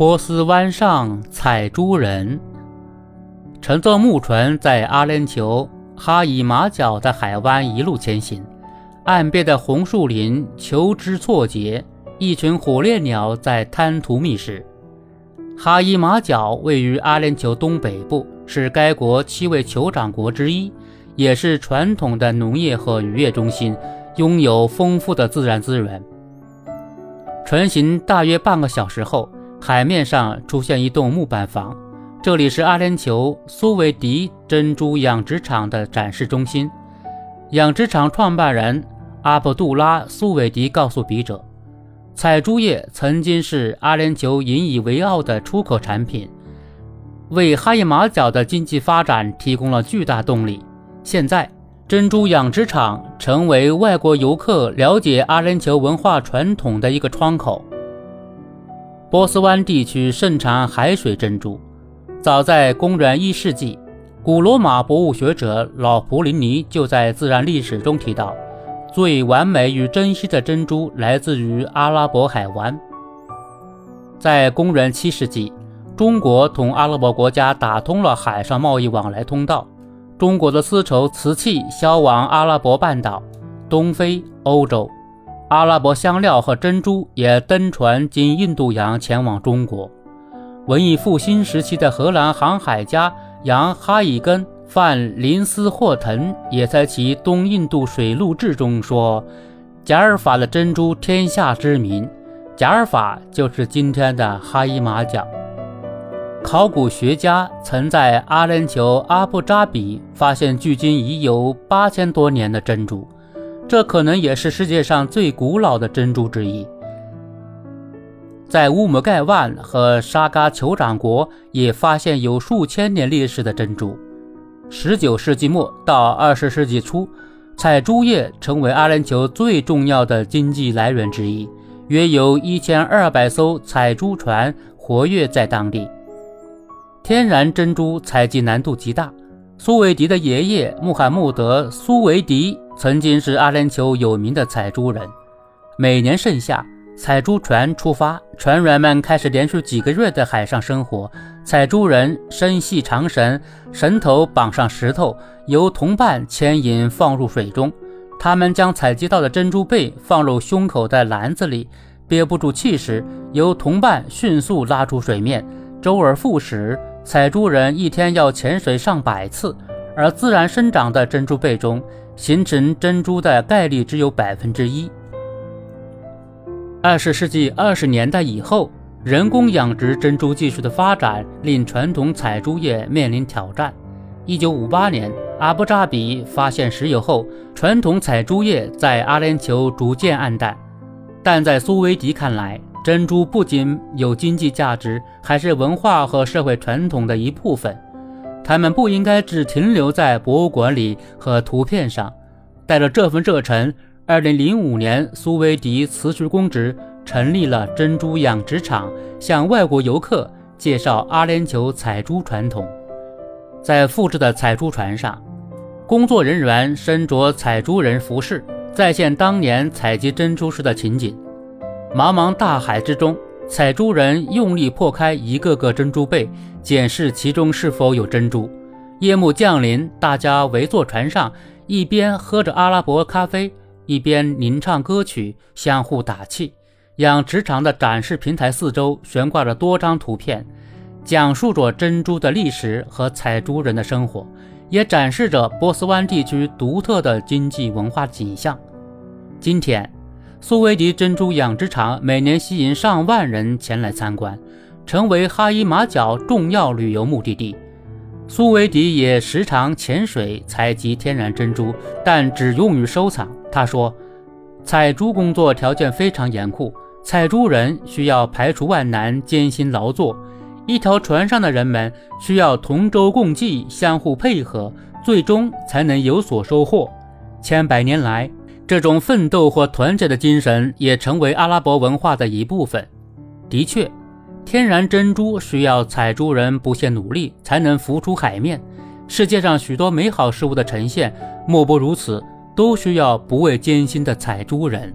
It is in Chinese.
波斯湾上采珠人，乘坐木船在阿联酋哈伊马角的海湾一路前行，岸边的红树林求枝错节，一群火烈鸟在滩涂觅食。哈伊马角位于阿联酋东北部，是该国七位酋长国之一，也是传统的农业和渔业中心，拥有丰富的自然资源。船行大约半个小时后。海面上出现一栋木板房，这里是阿联酋苏维迪珍珠养殖场的展示中心。养殖场创办人阿卜杜拉·苏维迪告诉笔者，采珠业曾经是阿联酋引以为傲的出口产品，为哈伊马角的经济发展提供了巨大动力。现在，珍珠养殖场成为外国游客了解阿联酋文化传统的一个窗口。波斯湾地区盛产海水珍珠。早在公元一世纪，古罗马博物学者老普林尼就在《自然历史》中提到，最完美与珍稀的珍珠来自于阿拉伯海湾。在公元七世纪，中国同阿拉伯国家打通了海上贸易往来通道，中国的丝绸、瓷器销往阿拉伯半岛、东非、欧洲。阿拉伯香料和珍珠也登船经印度洋前往中国。文艺复兴时期的荷兰航海家杨哈伊根·范林斯霍滕也在其《东印度水路志》中说：“贾尔法的珍珠天下知名，贾尔法就是今天的哈伊马角。”考古学家曾在阿联酋阿布扎比发现距今已有八千多年的珍珠。这可能也是世界上最古老的珍珠之一。在乌姆盖万和沙嘎酋长国也发现有数千年历史的珍珠。19世纪末到20世纪初，采珠业成为阿联酋最重要的经济来源之一，约有一千二百艘采珠船活跃在当地。天然珍珠采集难度极大。苏维迪的爷爷穆罕默德·苏维迪。曾经是阿联酋有名的采珠人。每年盛夏，采珠船出发，船员们开始连续几个月的海上生活。采珠人身系长绳，绳头绑上石头，由同伴牵引放入水中。他们将采集到的珍珠贝放入胸口的篮子里，憋不住气时，由同伴迅速拉出水面。周而复始，采珠人一天要潜水上百次。而自然生长的珍珠贝中，形成珍珠的概率只有百分之一。二十世纪二十年代以后，人工养殖珍珠技术的发展令传统采珠业面临挑战。一九五八年，阿布扎比发现石油后，传统采珠业在阿联酋逐渐暗淡。但在苏维迪看来，珍珠不仅有经济价值，还是文化和社会传统的一部分。他们不应该只停留在博物馆里和图片上。带着这份热忱，2005年，苏维迪辞去公职，成立了珍珠养殖场，向外国游客介绍阿联酋采珠传统。在复制的采珠船上，工作人员身着采珠人服饰，再现当年采集珍珠时的情景。茫茫大海之中。采珠人用力破开一个个珍珠贝，检视其中是否有珍珠。夜幕降临，大家围坐船上，一边喝着阿拉伯咖啡，一边吟唱歌曲，相互打气。养殖场的展示平台四周悬挂着多张图片，讲述着珍珠的历史和采珠人的生活，也展示着波斯湾地区独特的经济文化景象。今天。苏维迪珍珠养殖场每年吸引上万人前来参观，成为哈伊马角重要旅游目的地。苏维迪也时常潜水采集天然珍珠，但只用于收藏。他说：“采珠工作条件非常严酷，采珠人需要排除万难，艰辛劳作。一条船上的人们需要同舟共济，相互配合，最终才能有所收获。千百年来。”这种奋斗或团结的精神也成为阿拉伯文化的一部分。的确，天然珍珠需要采珠人不懈努力才能浮出海面。世界上许多美好事物的呈现，莫不如此，都需要不畏艰辛的采珠人。